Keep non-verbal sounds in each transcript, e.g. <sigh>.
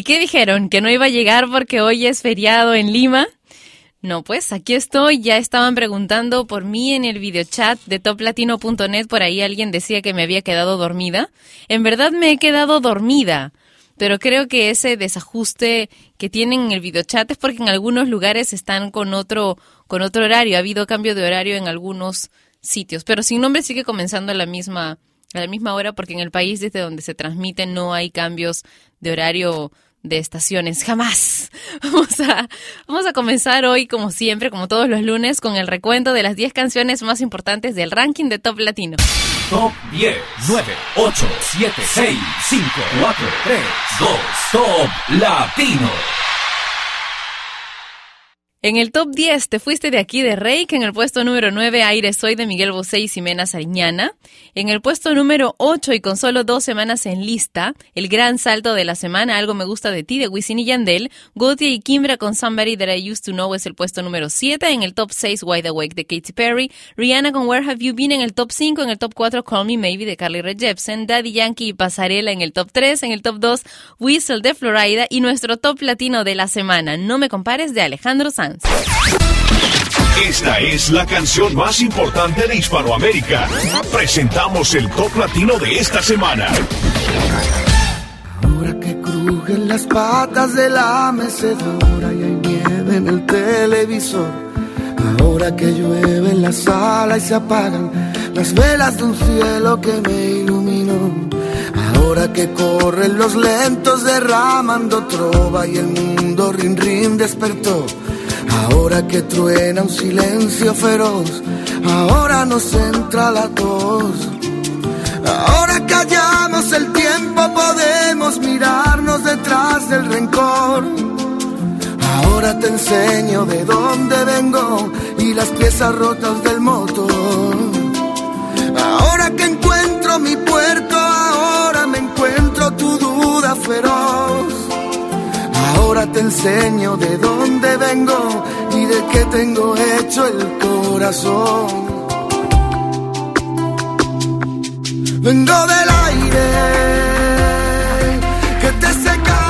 ¿Y qué dijeron? ¿Que no iba a llegar porque hoy es feriado en Lima? No, pues aquí estoy. Ya estaban preguntando por mí en el videochat de toplatino.net. Por ahí alguien decía que me había quedado dormida. En verdad me he quedado dormida. Pero creo que ese desajuste que tienen en el videochat es porque en algunos lugares están con otro, con otro horario. Ha habido cambio de horario en algunos sitios. Pero sin nombre sigue comenzando a la misma, a la misma hora porque en el país desde donde se transmite no hay cambios de horario de estaciones, jamás. <laughs> Vamos a, vamos a comenzar hoy, como siempre, como todos los lunes, con el recuento de las 10 canciones más importantes del ranking de Top Latino. Top 10, 9, 8, 7, 6, 5, 4, 3, 2, Top Latino. En el top 10 te fuiste de aquí de Reik, en el puesto número 9 Aire Soy de Miguel Bosé y Ximena Sariñana, en el puesto número 8 y con solo dos semanas en lista, el gran salto de la semana Algo me gusta de ti de Wisin y Yandel, Gautier y Kimbra con Somebody That I Used to Know es el puesto número 7, en el top 6 Wide Awake de Katy Perry, Rihanna con Where Have You Been en el top 5, en el top 4 Call Me Maybe de Carly Rae Jepsen, Daddy Yankee y Pasarela en el top 3, en el top 2 Whistle de Florida. Y nuestro top latino de la semana No me compares de Alejandro Sanz. Esta es la canción más importante de Hispanoamérica. Presentamos el top latino de esta semana. Ahora que crujen las patas de la mecedora y hay nieve en el televisor. Ahora que llueve en la sala y se apagan las velas de un cielo que me iluminó. Ahora que corren los lentos derramando trova y el mundo rin rin despertó. Ahora que truena un silencio feroz, ahora nos entra la tos. Ahora que hallamos el tiempo podemos mirarnos detrás del rencor. Ahora te enseño de dónde vengo y las piezas rotas del motor. Ahora que encuentro mi puerto, ahora me encuentro tu duda feroz. Te enseño de dónde vengo y de qué tengo hecho el corazón. Vengo del aire que te secaba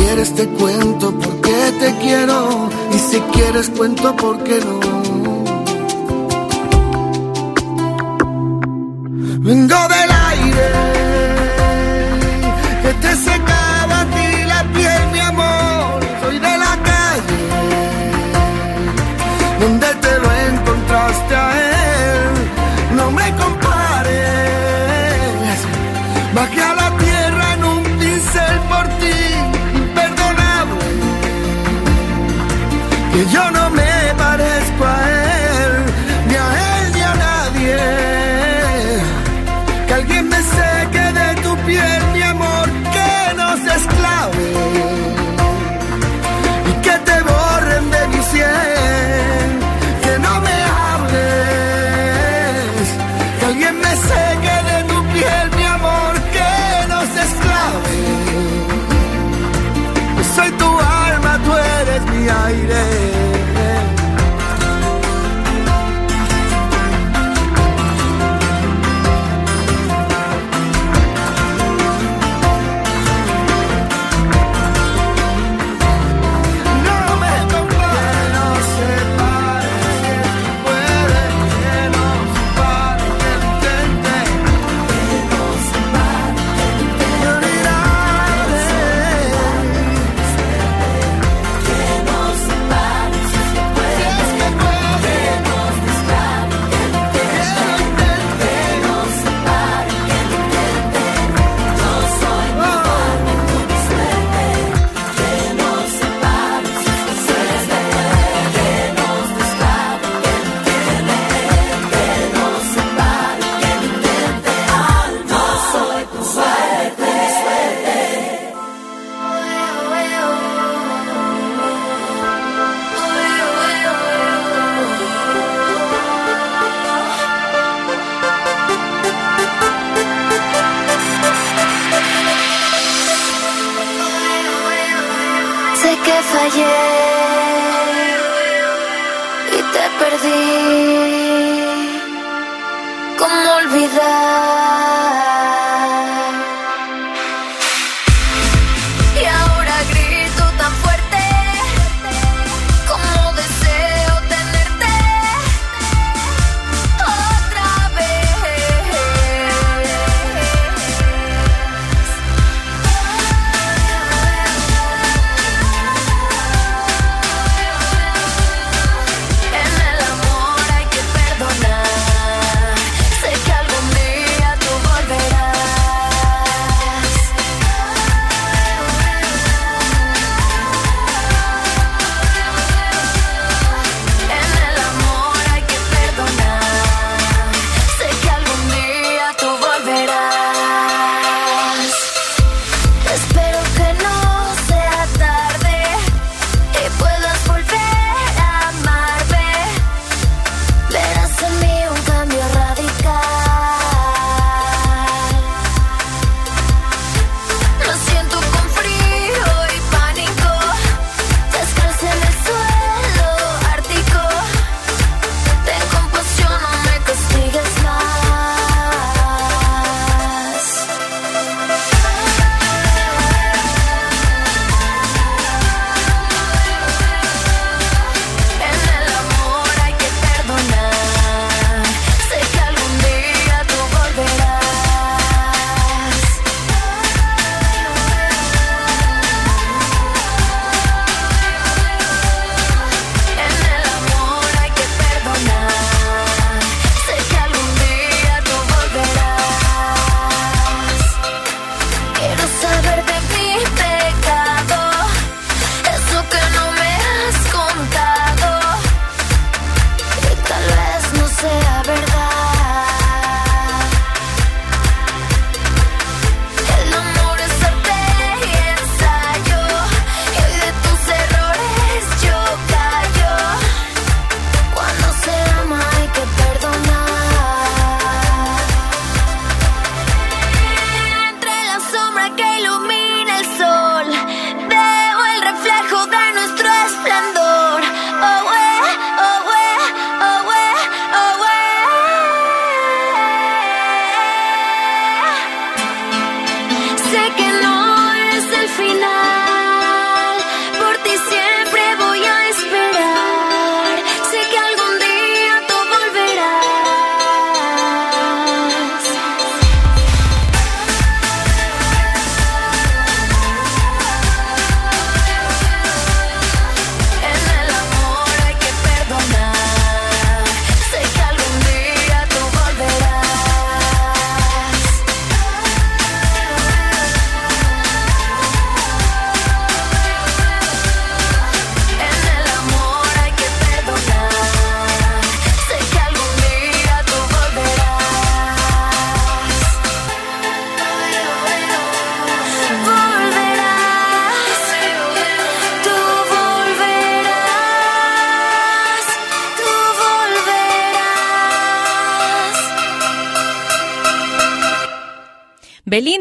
Quieres te cuento por qué te quiero y si quieres cuento por qué no.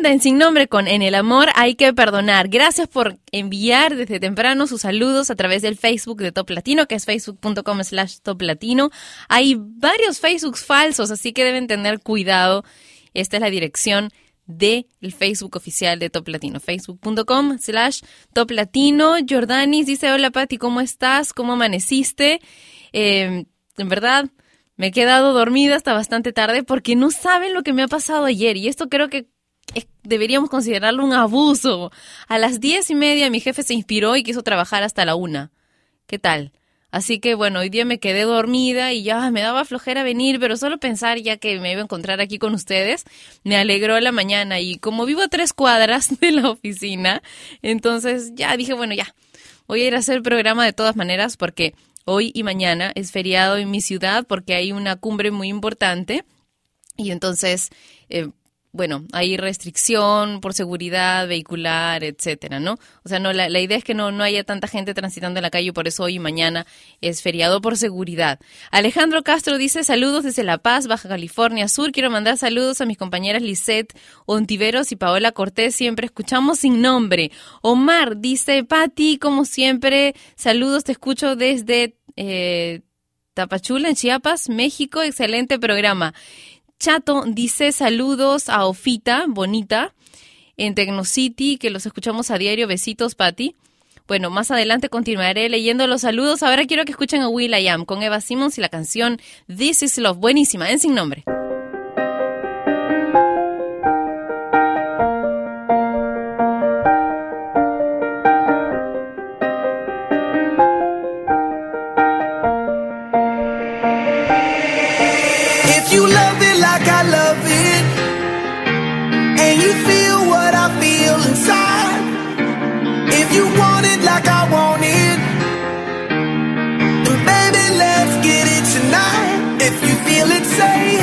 En Sin Nombre con En el Amor hay que perdonar. Gracias por enviar desde temprano sus saludos a través del Facebook de Top Latino, que es facebook.com slash Top Latino. Hay varios Facebooks falsos, así que deben tener cuidado. Esta es la dirección del Facebook oficial de Top Latino, facebook.com slash Top Latino. Jordanis dice, hola Pati, ¿cómo estás? ¿Cómo amaneciste? Eh, en verdad, me he quedado dormida hasta bastante tarde porque no saben lo que me ha pasado ayer y esto creo que deberíamos considerarlo un abuso. A las diez y media mi jefe se inspiró y quiso trabajar hasta la una. ¿Qué tal? Así que bueno, hoy día me quedé dormida y ya me daba flojera venir, pero solo pensar ya que me iba a encontrar aquí con ustedes, me alegró la mañana y como vivo a tres cuadras <laughs> de la oficina, entonces ya dije, bueno, ya, voy a ir a hacer el programa de todas maneras porque hoy y mañana es feriado en mi ciudad porque hay una cumbre muy importante y entonces, eh, bueno, hay restricción por seguridad vehicular, etcétera, ¿no? O sea, no, la, la idea es que no, no haya tanta gente transitando en la calle, por eso hoy y mañana es feriado por seguridad. Alejandro Castro dice saludos desde La Paz, Baja California Sur. Quiero mandar saludos a mis compañeras Lisette Ontiveros y Paola Cortés. Siempre escuchamos sin nombre. Omar dice, Pati, como siempre, saludos, te escucho desde eh, Tapachula, en Chiapas, México. Excelente programa. Chato dice saludos a Ofita, bonita, en Tecnocity, que los escuchamos a diario. Besitos, Pati. Bueno, más adelante continuaré leyendo los saludos. Ahora quiero que escuchen a Will I Am con Eva Simmons y la canción This is Love. Buenísima, en sin nombre. Say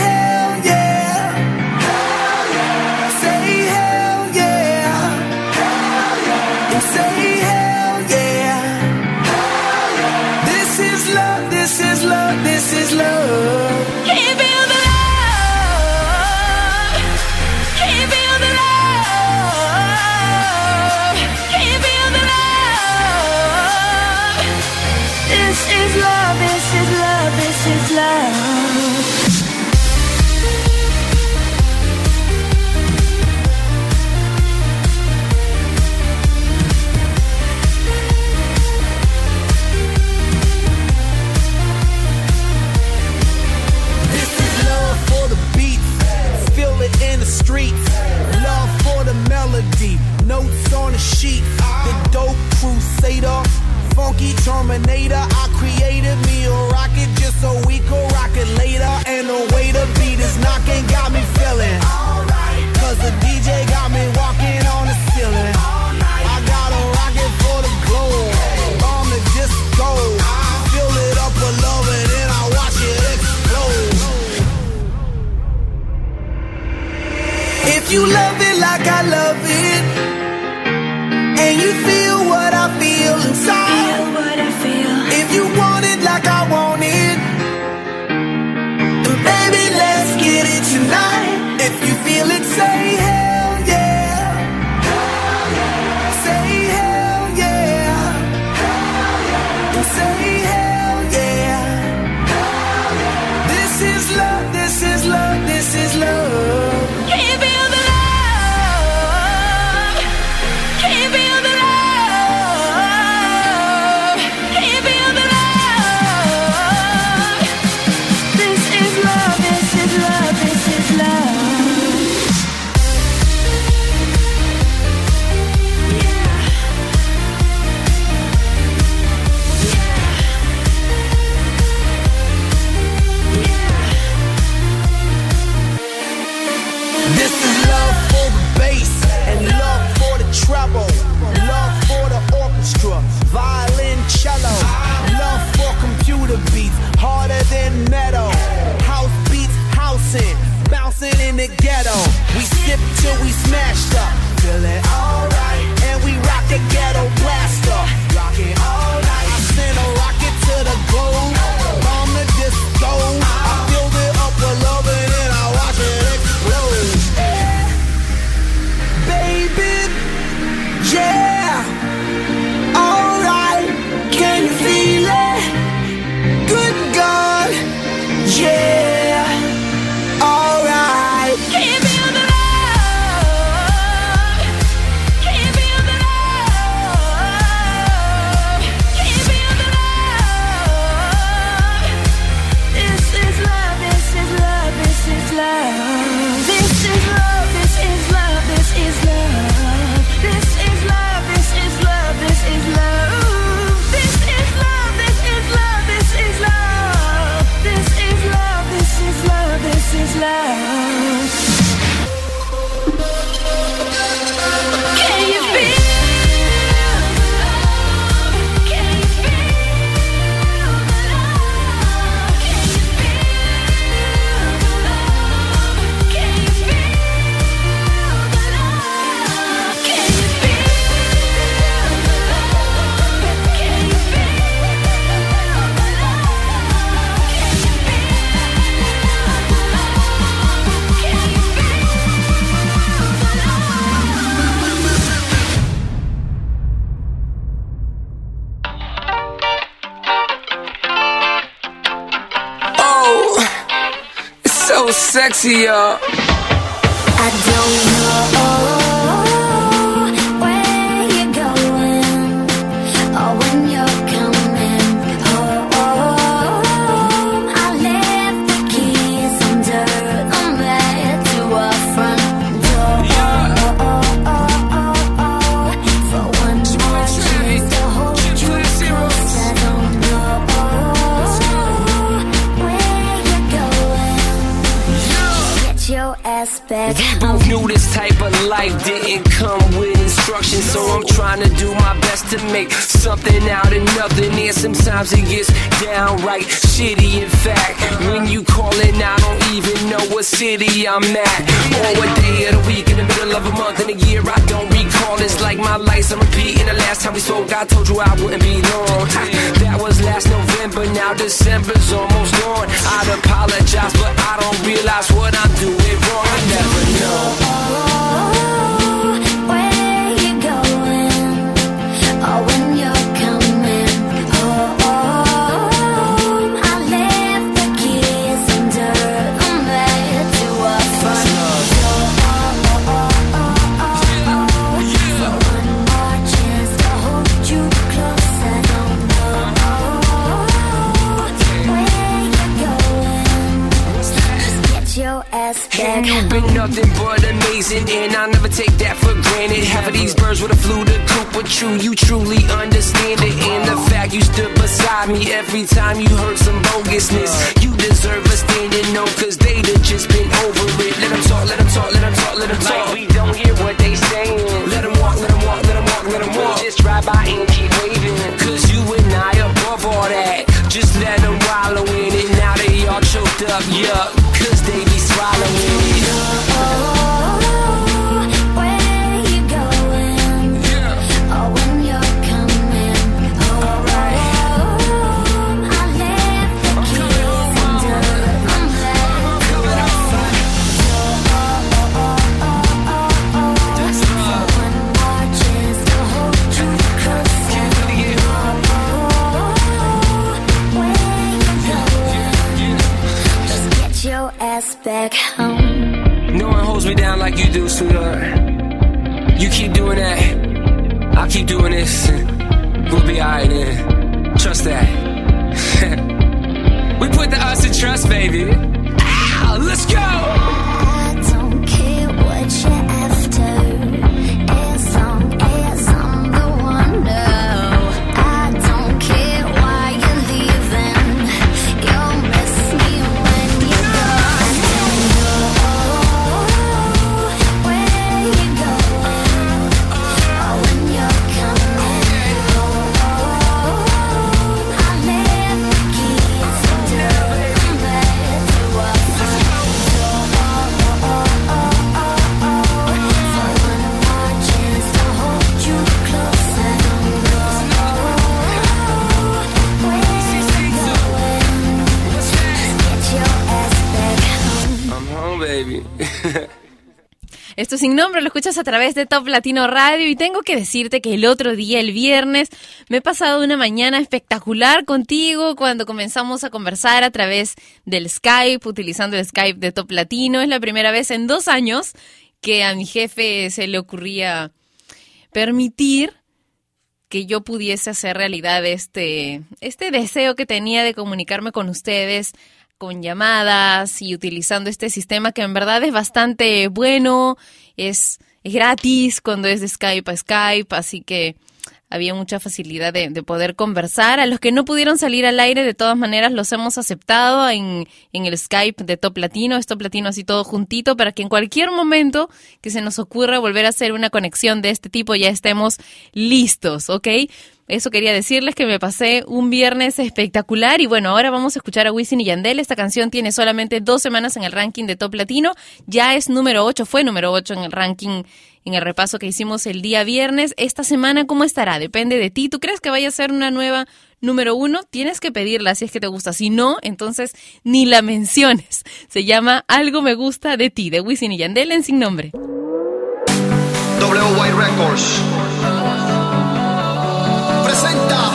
sexy, y'all. I don't know life didn't come with instructions, so I'm trying to do my best to make something out of nothing. And sometimes it gets downright shitty. In fact, when you callin', I don't even know what city I'm at, or what day of the week, in the middle of a month, in a year I don't recall. It's like my life's a repeat. The last time we spoke, I told you I wouldn't be long. That was last November, now December's almost gone. I'd apologize, but I don't realize what I'm doing wrong. I never know. And you've been nothing but amazing, and I never take that granted. Half of these birds would have flew the coop, but you, you truly understand it. And the fact you stood beside me every time you heard some bogusness. You deserve a standing no, cause they'd have just been over it. Let them talk, let them talk, let them talk, let them talk. Like we don't hear what they saying. Let them walk, let them walk, let them walk, let them walk. Just drive by and keep waving. Cause you and I above all that. Just let them wallow in it. Now they all choked up, yuck. Back home. No one holds me down like you do, sweetheart. You keep doing that, I'll keep doing this. We'll be alright then. Trust that. <laughs> we put the us in trust, baby. Ow, let's go! Esto sin nombre lo escuchas a través de Top Latino Radio y tengo que decirte que el otro día, el viernes, me he pasado una mañana espectacular contigo cuando comenzamos a conversar a través del Skype, utilizando el Skype de Top Latino. Es la primera vez en dos años que a mi jefe se le ocurría permitir que yo pudiese hacer realidad este, este deseo que tenía de comunicarme con ustedes con llamadas y utilizando este sistema que en verdad es bastante bueno, es, es gratis cuando es de Skype a Skype, así que había mucha facilidad de, de poder conversar. A los que no pudieron salir al aire, de todas maneras, los hemos aceptado en, en el Skype de Top Latino, es Top Latino así todo juntito, para que en cualquier momento que se nos ocurra volver a hacer una conexión de este tipo ya estemos listos, ¿ok? Eso quería decirles que me pasé un viernes espectacular y bueno, ahora vamos a escuchar a Wisin y Yandel. Esta canción tiene solamente dos semanas en el ranking de Top Latino, ya es número 8, fue número 8 en el ranking, en el repaso que hicimos el día viernes. Esta semana, ¿cómo estará? Depende de ti. ¿Tú crees que vaya a ser una nueva número uno? Tienes que pedirla si es que te gusta. Si no, entonces ni la menciones. Se llama Algo me gusta de ti, de Wisin y Yandel en sin nombre. WY Records presenta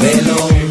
modelo.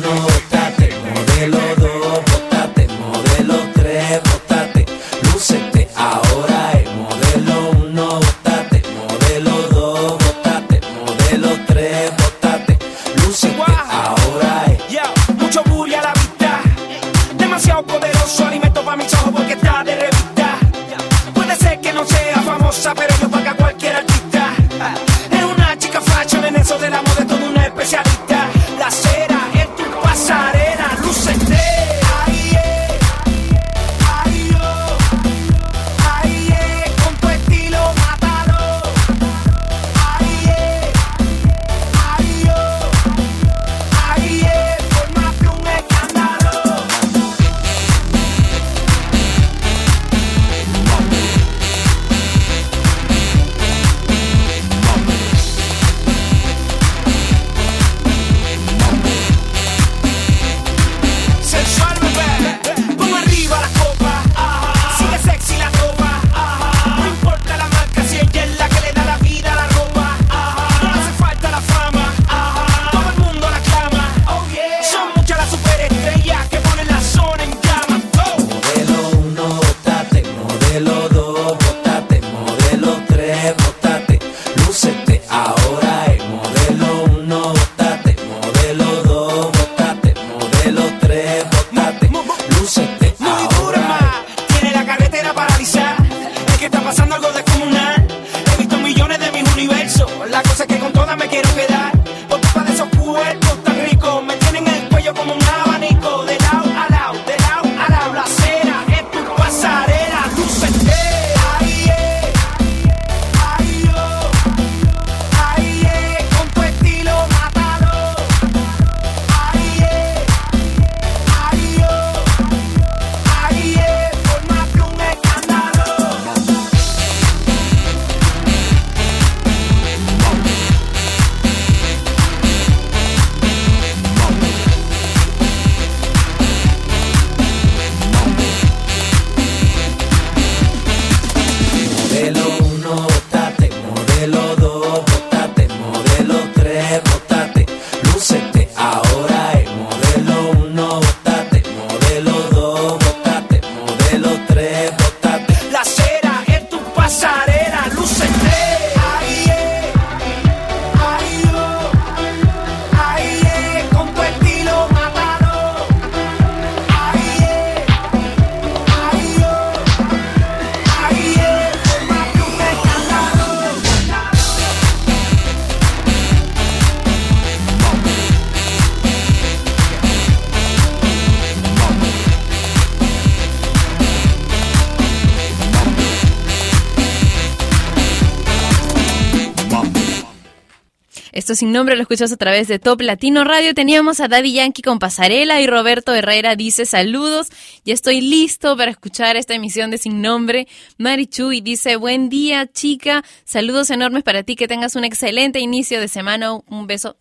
Sin nombre lo escuchas a través de Top Latino Radio. Teníamos a Daddy Yankee con Pasarela y Roberto Herrera dice saludos. Ya estoy listo para escuchar esta emisión de Sin Nombre. Marichu y dice buen día chica. Saludos enormes para ti. Que tengas un excelente inicio de semana. Un beso.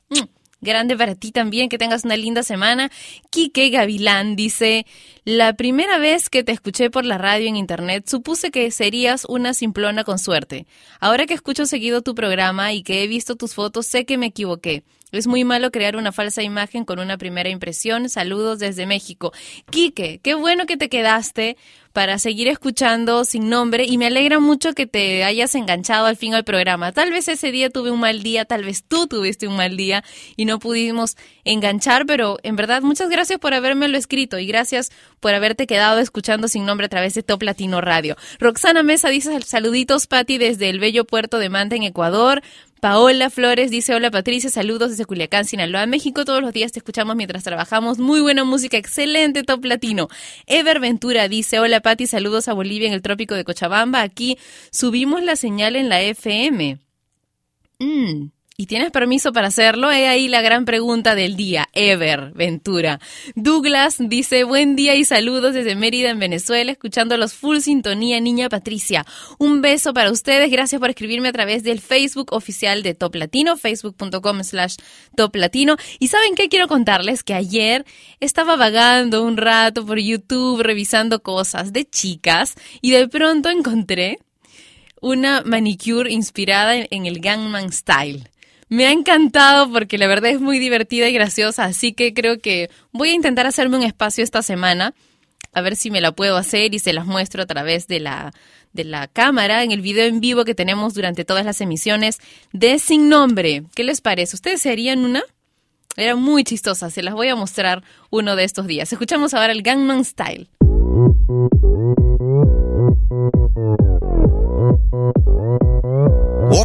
Grande para ti también, que tengas una linda semana. Quique Gavilán dice, la primera vez que te escuché por la radio en internet supuse que serías una simplona con suerte. Ahora que escucho seguido tu programa y que he visto tus fotos, sé que me equivoqué. Es muy malo crear una falsa imagen con una primera impresión. Saludos desde México. Quique, qué bueno que te quedaste para seguir escuchando sin nombre y me alegra mucho que te hayas enganchado al fin al programa. Tal vez ese día tuve un mal día, tal vez tú tuviste un mal día y no pudimos enganchar, pero en verdad muchas gracias por habérmelo escrito y gracias por haberte quedado escuchando sin nombre a través de Top Latino Radio. Roxana Mesa dice saluditos Patti desde el bello puerto de Manta en Ecuador. Paola Flores dice, hola Patricia, saludos desde Culiacán, Sinaloa, México. Todos los días te escuchamos mientras trabajamos. Muy buena música, excelente top latino. Ever Ventura dice, hola Pati, saludos a Bolivia en el trópico de Cochabamba. Aquí subimos la señal en la FM. Mm, ¿Y tienes permiso para hacerlo? He ahí la gran pregunta del día. Ever Ventura. Douglas dice, buen día y saludos desde Mérida, en Venezuela, escuchando los full sintonía, niña Patricia. Un beso para ustedes. Gracias por escribirme a través del Facebook oficial de Top Latino, facebook.com slash Top Latino. Y ¿saben qué? Quiero contarles que ayer estaba vagando un rato por YouTube, revisando cosas de chicas, y de pronto encontré una manicure inspirada en, el Gangnam Style. Me ha encantado porque la verdad es muy divertida y graciosa, así que creo que voy a intentar hacerme un espacio esta semana, a ver si me la puedo hacer y se las muestro a través de la, de la cámara en el video en vivo que tenemos durante todas las emisiones de Sin Nombre. ¿Qué les parece? ¿Ustedes serían una? Era muy chistosa, se las voy a mostrar uno de estos días. Escuchamos ahora el Gangnam Style.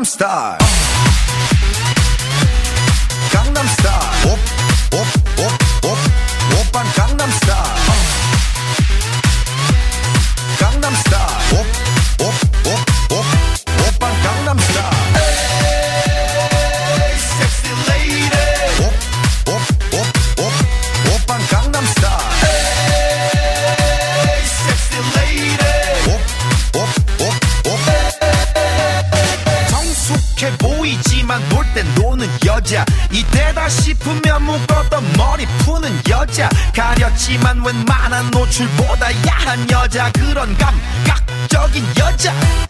I'm star. 그런 감각적인 여자.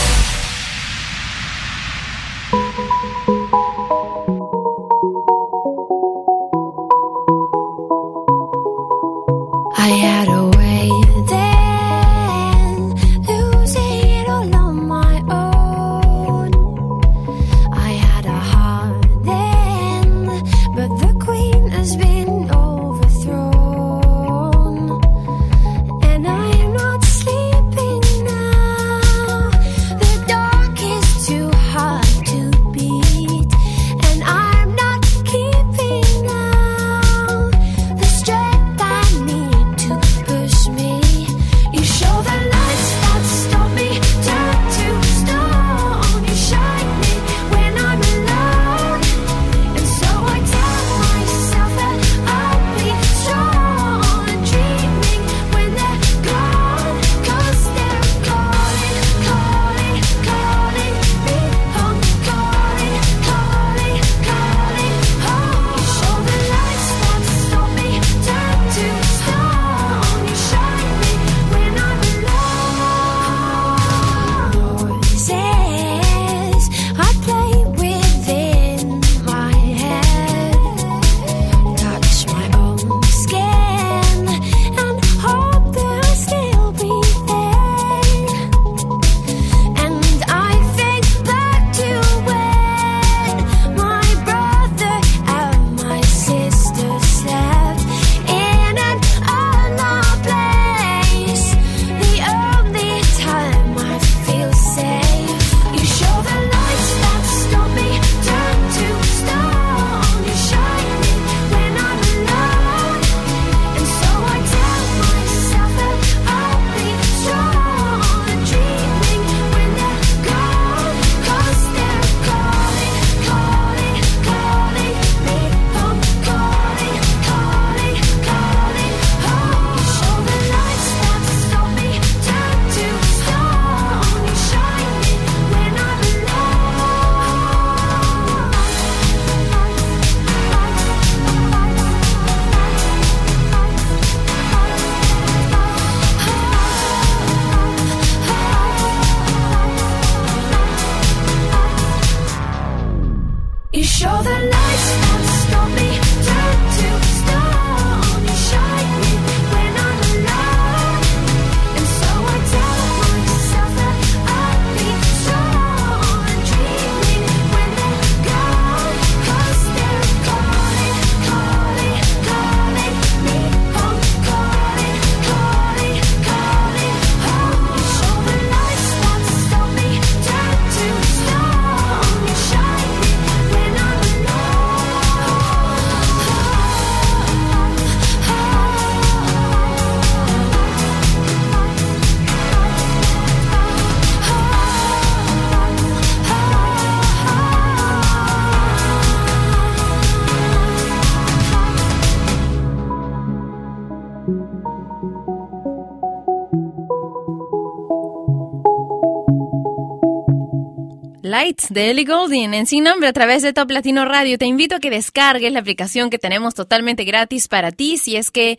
Lights de Ellie Goulding en Sin Nombre a través de Top Latino Radio. Te invito a que descargues la aplicación que tenemos totalmente gratis para ti. Si es que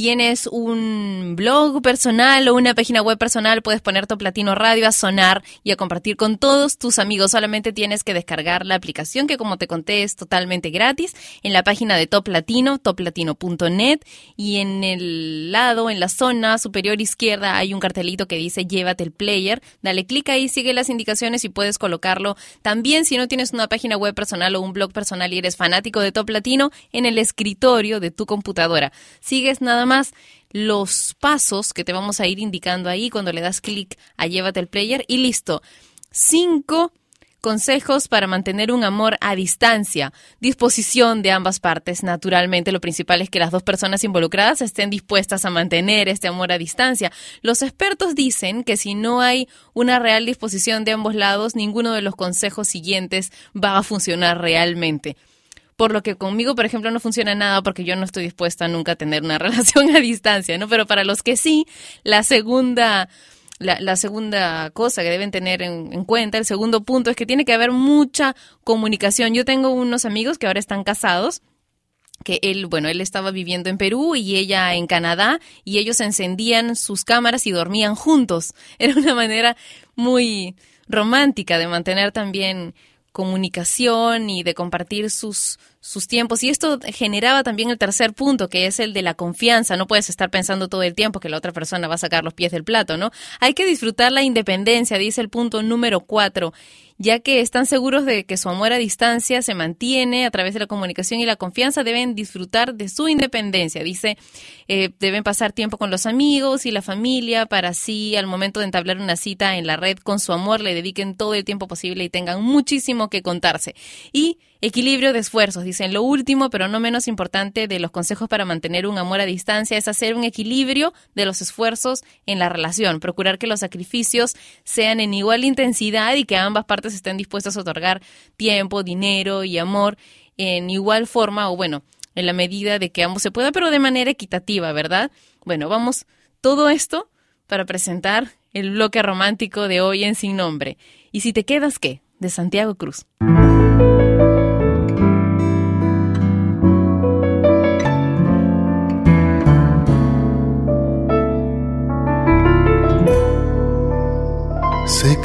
tienes un blog personal o una página web personal, puedes poner Top Latino Radio a sonar y a compartir con todos tus amigos. Solamente tienes que descargar la aplicación que como te conté es totalmente gratis en la página de Top Latino, toplatino.net y en el lado, en la zona superior izquierda hay un cartelito que dice llévate el player. Dale clic ahí, sigue las indicaciones y puedes colocarlo también si no tienes una página web personal o un blog personal y eres fanático de Top Latino en el escritorio de tu computadora. Sigues nada más los pasos que te vamos a ir indicando ahí cuando le das clic a Llévate el Player y listo. Cinco consejos para mantener un amor a distancia. Disposición de ambas partes. Naturalmente, lo principal es que las dos personas involucradas estén dispuestas a mantener este amor a distancia. Los expertos dicen que si no hay una real disposición de ambos lados, ninguno de los consejos siguientes va a funcionar realmente por lo que conmigo, por ejemplo, no funciona nada porque yo no estoy dispuesta nunca a tener una <laughs> relación a distancia, ¿no? Pero para los que sí, la segunda... La, la segunda cosa que deben tener en, en cuenta, el segundo punto, es que tiene que haber mucha comunicación. Yo tengo unos amigos que ahora están casados que él, bueno, él estaba viviendo en Perú y ella en Canadá y ellos encendían sus cámaras y dormían juntos. <laughs> Era una manera muy romántica de mantener también comunicación y de compartir sus, sus tiempos. Y esto generaba también el tercer punto, que es el de la confianza. No puedes estar pensando todo el tiempo que la otra persona va a sacar los pies del plato, ¿no? Hay que disfrutar la independencia, dice el punto número cuatro, ya que están seguros de que su amor a distancia se mantiene a través de la comunicación y la confianza, deben disfrutar de su independencia. Dice, eh, deben pasar tiempo con los amigos y la familia para así, al momento de entablar una cita en la red con su amor, le dediquen todo el tiempo posible y tengan muchísimo que contarse. Y Equilibrio de esfuerzos, dicen. Lo último, pero no menos importante, de los consejos para mantener un amor a distancia es hacer un equilibrio de los esfuerzos en la relación. Procurar que los sacrificios sean en igual intensidad y que ambas partes estén dispuestas a otorgar tiempo, dinero y amor en igual forma o, bueno, en la medida de que ambos se pueda, pero de manera equitativa, ¿verdad? Bueno, vamos, todo esto para presentar el bloque romántico de hoy en Sin Nombre. ¿Y si te quedas qué? De Santiago Cruz.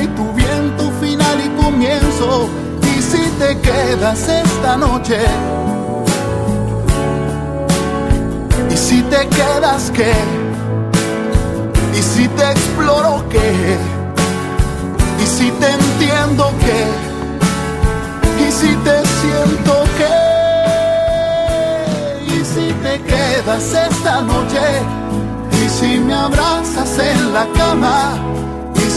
y tu viento final y comienzo. Y si te quedas esta noche, y si te quedas qué, y si te exploro qué, y si te entiendo qué, y si te siento qué, y si te quedas esta noche, y si me abrazas en la cama,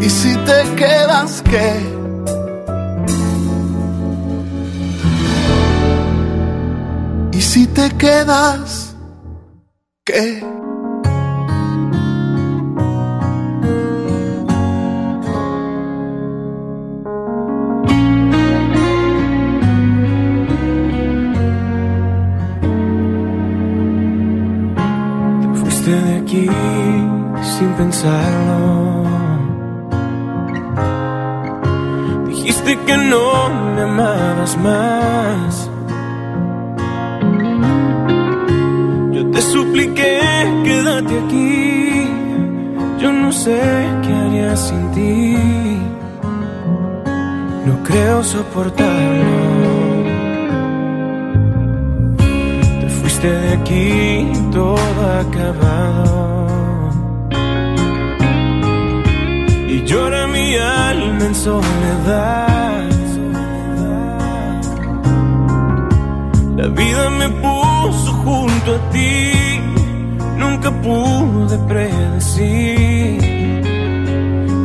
y si te quedas qué. Y si te quedas, ¿qué? Te fuiste de aquí sin pensarlo. Dijiste que no me amabas más. Yo te supliqué, quédate aquí. Yo no sé qué haría sin ti. No creo soportarlo. Te fuiste de aquí todo acabado. Y llora en soledad. La vida me puso junto a ti. Nunca pude predecir.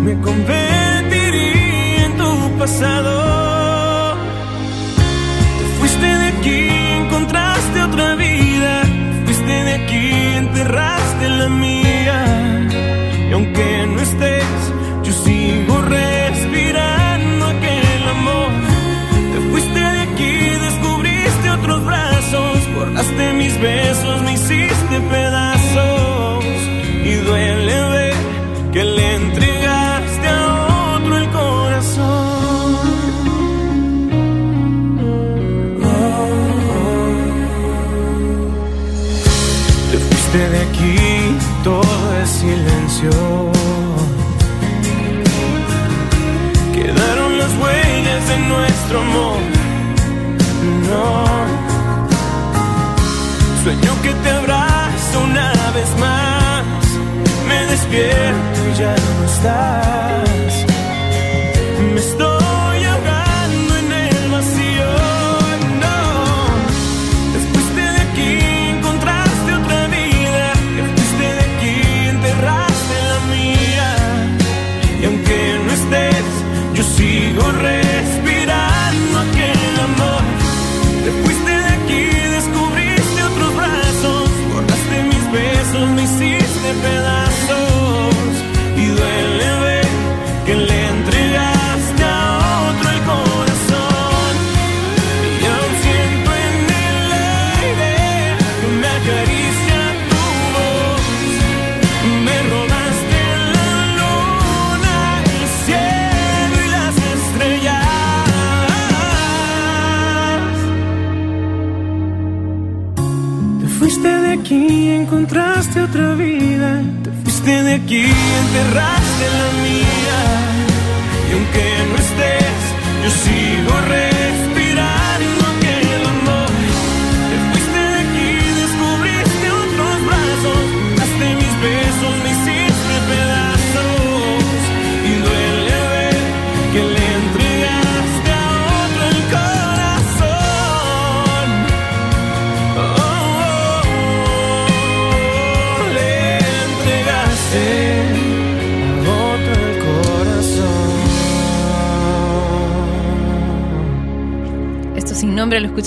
Me convertiría en tu pasado. Te fuiste de aquí, encontraste otra vida. Fuiste de aquí, enterraste la mía. Y aunque no Besos, me hiciste pedazos. Y duele ver que le entregaste a otro el corazón. Te fuiste de aquí, todo es silencio. Quedaron las huellas de nuestro amor. Despierto y ya no estás.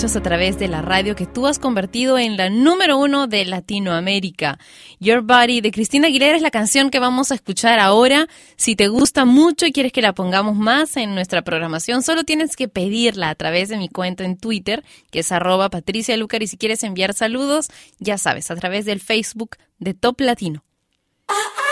a través de la radio que tú has convertido en la número uno de Latinoamérica. Your Body de Cristina Aguilera es la canción que vamos a escuchar ahora. Si te gusta mucho y quieres que la pongamos más en nuestra programación, solo tienes que pedirla a través de mi cuenta en Twitter, que es arroba Patricia Lucar. Y si quieres enviar saludos, ya sabes, a través del Facebook de Top Latino. Ah,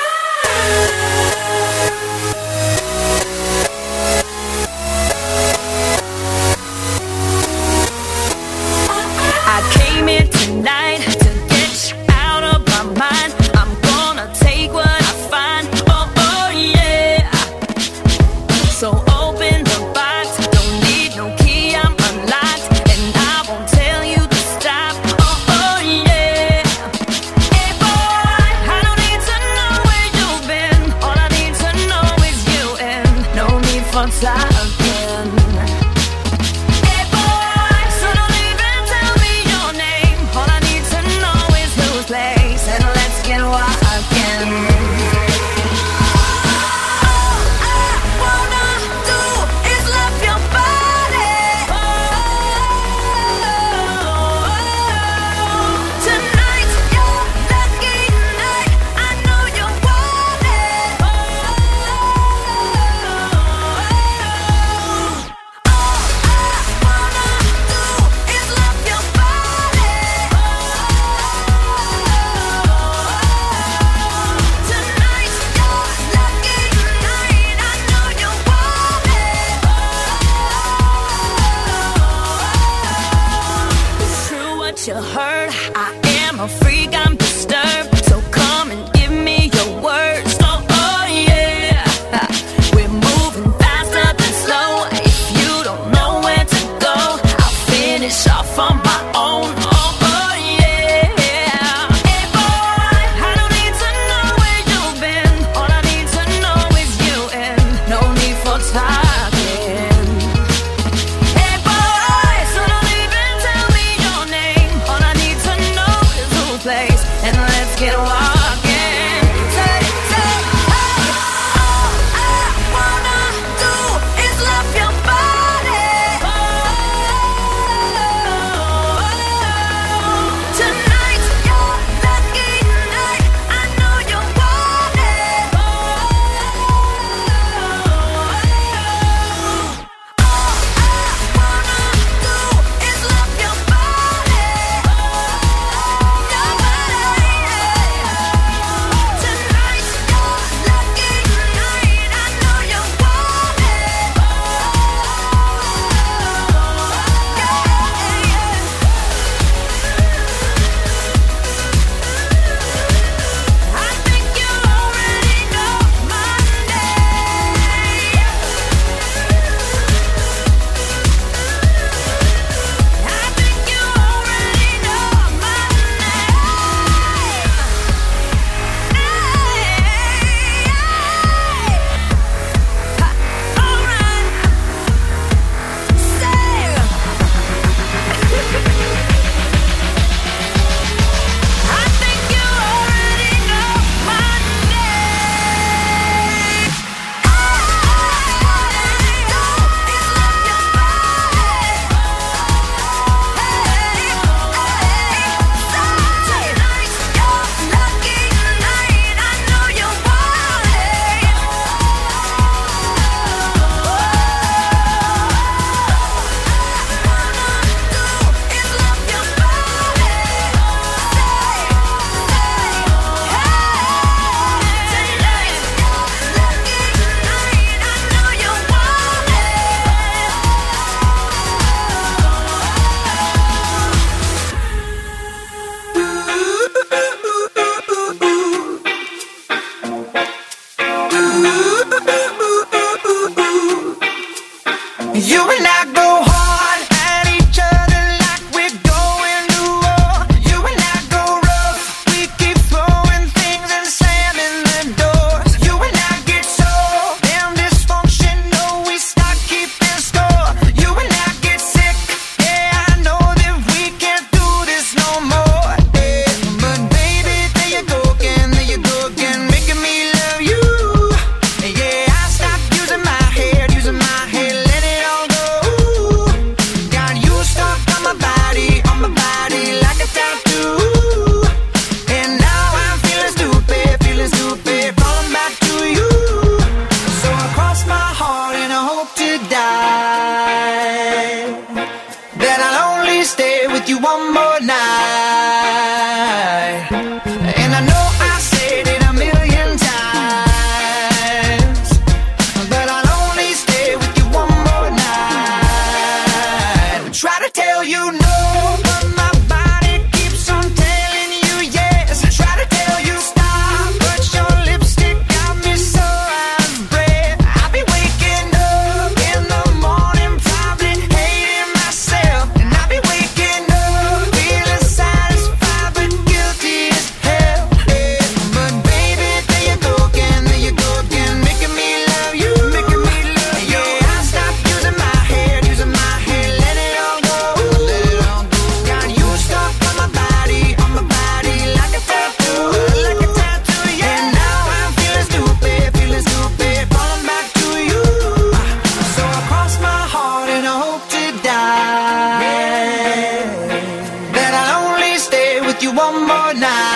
one more night.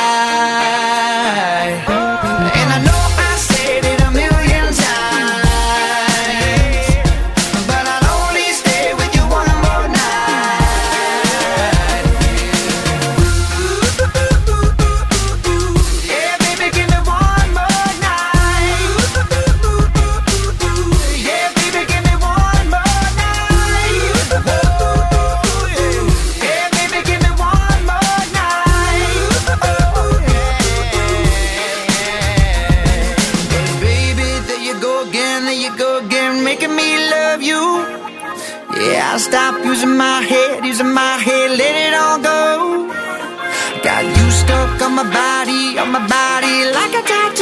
Like a tattoo.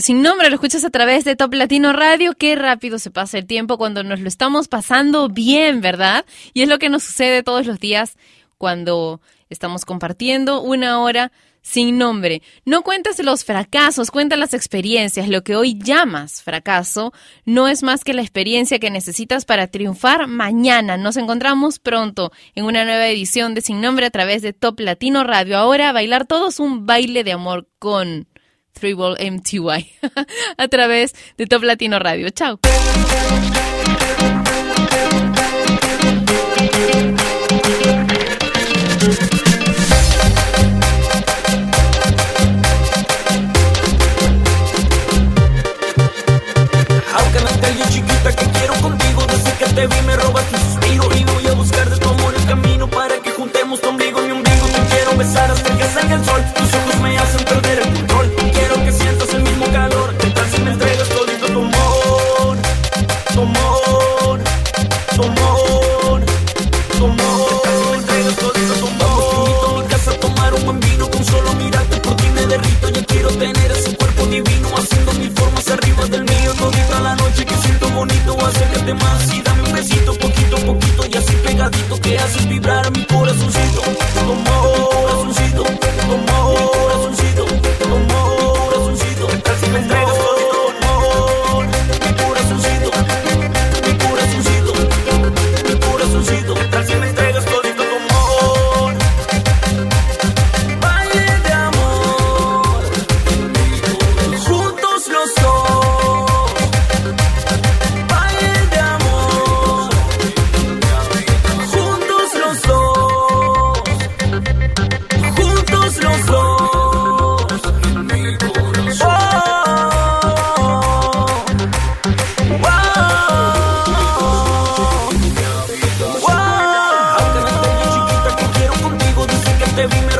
Sin nombre lo escuchas a través de Top Latino Radio. Qué rápido se pasa el tiempo cuando nos lo estamos pasando bien, ¿verdad? Y es lo que nos sucede todos los días cuando estamos compartiendo una hora sin nombre. No cuentes los fracasos, cuenta las experiencias. Lo que hoy llamas fracaso no es más que la experiencia que necesitas para triunfar mañana. Nos encontramos pronto en una nueva edición de Sin Nombre a través de Top Latino Radio. Ahora bailar todos un baile de amor con Three Ball MTY <laughs> a través de Top Latino Radio. Chao. Que quiero contigo Desde que te vi me robaste un suspiro Y voy a buscar de tu amor el camino Para que juntemos tu ombligo y mi ombligo Te quiero besar hasta que salga el sol Y dame un besito Poquito a poquito y así pegadito Que haces vibrar mi corazoncito. Como te vi me